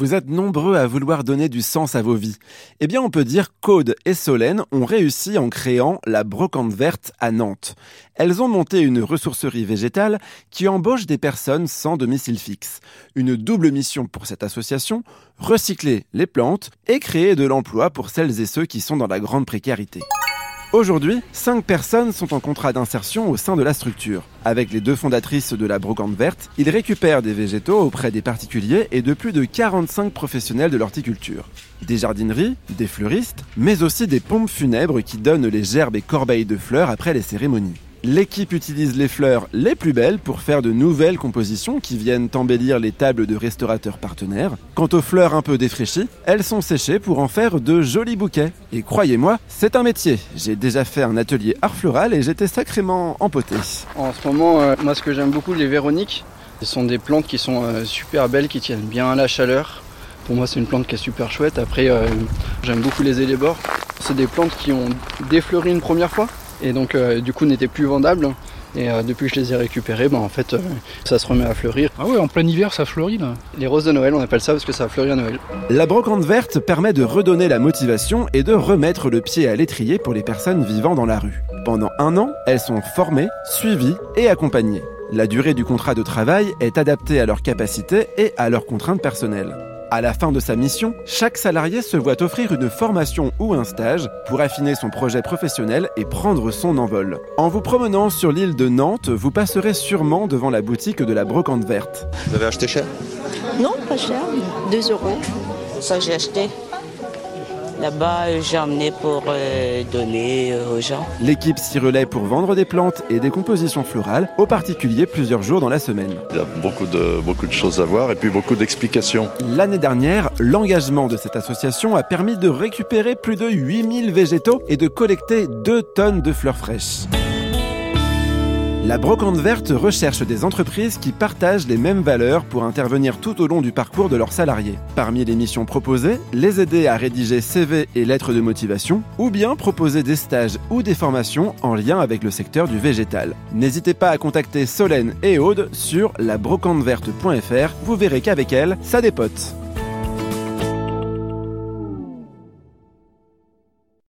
Vous êtes nombreux à vouloir donner du sens à vos vies. Eh bien, on peut dire qu'Aude et Solène ont réussi en créant la Brocante Verte à Nantes. Elles ont monté une ressourcerie végétale qui embauche des personnes sans domicile fixe. Une double mission pour cette association, recycler les plantes et créer de l'emploi pour celles et ceux qui sont dans la grande précarité. Aujourd'hui, 5 personnes sont en contrat d'insertion au sein de la structure. Avec les deux fondatrices de la Brocante Verte, ils récupèrent des végétaux auprès des particuliers et de plus de 45 professionnels de l'horticulture. Des jardineries, des fleuristes, mais aussi des pompes funèbres qui donnent les gerbes et corbeilles de fleurs après les cérémonies. L'équipe utilise les fleurs les plus belles pour faire de nouvelles compositions qui viennent embellir les tables de restaurateurs partenaires. Quant aux fleurs un peu défraîchies, elles sont séchées pour en faire de jolis bouquets. Et croyez-moi, c'est un métier. J'ai déjà fait un atelier art floral et j'étais sacrément empoté. En ce moment, euh, moi ce que j'aime beaucoup, les véroniques, ce sont des plantes qui sont euh, super belles, qui tiennent bien à la chaleur. Pour moi, c'est une plante qui est super chouette. Après, euh, j'aime beaucoup les élébores. C'est des plantes qui ont défleuri une première fois et donc euh, du coup n'étaient plus vendables. Et euh, depuis que je les ai récupérés, ben, en fait, euh, ça se remet à fleurir. Ah ouais, en plein hiver, ça fleurit là. Les roses de Noël, on appelle ça parce que ça a fleuri à Noël. La brocante verte permet de redonner la motivation et de remettre le pied à l'étrier pour les personnes vivant dans la rue. Pendant un an, elles sont formées, suivies et accompagnées. La durée du contrat de travail est adaptée à leurs capacités et à leurs contraintes personnelles. À la fin de sa mission, chaque salarié se voit offrir une formation ou un stage pour affiner son projet professionnel et prendre son envol. En vous promenant sur l'île de Nantes, vous passerez sûrement devant la boutique de la brocante verte. Vous avez acheté cher? Non, pas cher, 2 euros. Ça, j'ai acheté. Là-bas, euh, j'ai emmené pour euh, donner euh, aux gens. L'équipe s'y relaie pour vendre des plantes et des compositions florales aux particuliers plusieurs jours dans la semaine. Il y a beaucoup de, beaucoup de choses à voir et puis beaucoup d'explications. L'année dernière, l'engagement de cette association a permis de récupérer plus de 8000 végétaux et de collecter 2 tonnes de fleurs fraîches. La Brocante Verte recherche des entreprises qui partagent les mêmes valeurs pour intervenir tout au long du parcours de leurs salariés. Parmi les missions proposées, les aider à rédiger CV et lettres de motivation, ou bien proposer des stages ou des formations en lien avec le secteur du végétal. N'hésitez pas à contacter Solène et Aude sur labrocanteverte.fr, vous verrez qu'avec elles, ça dépote.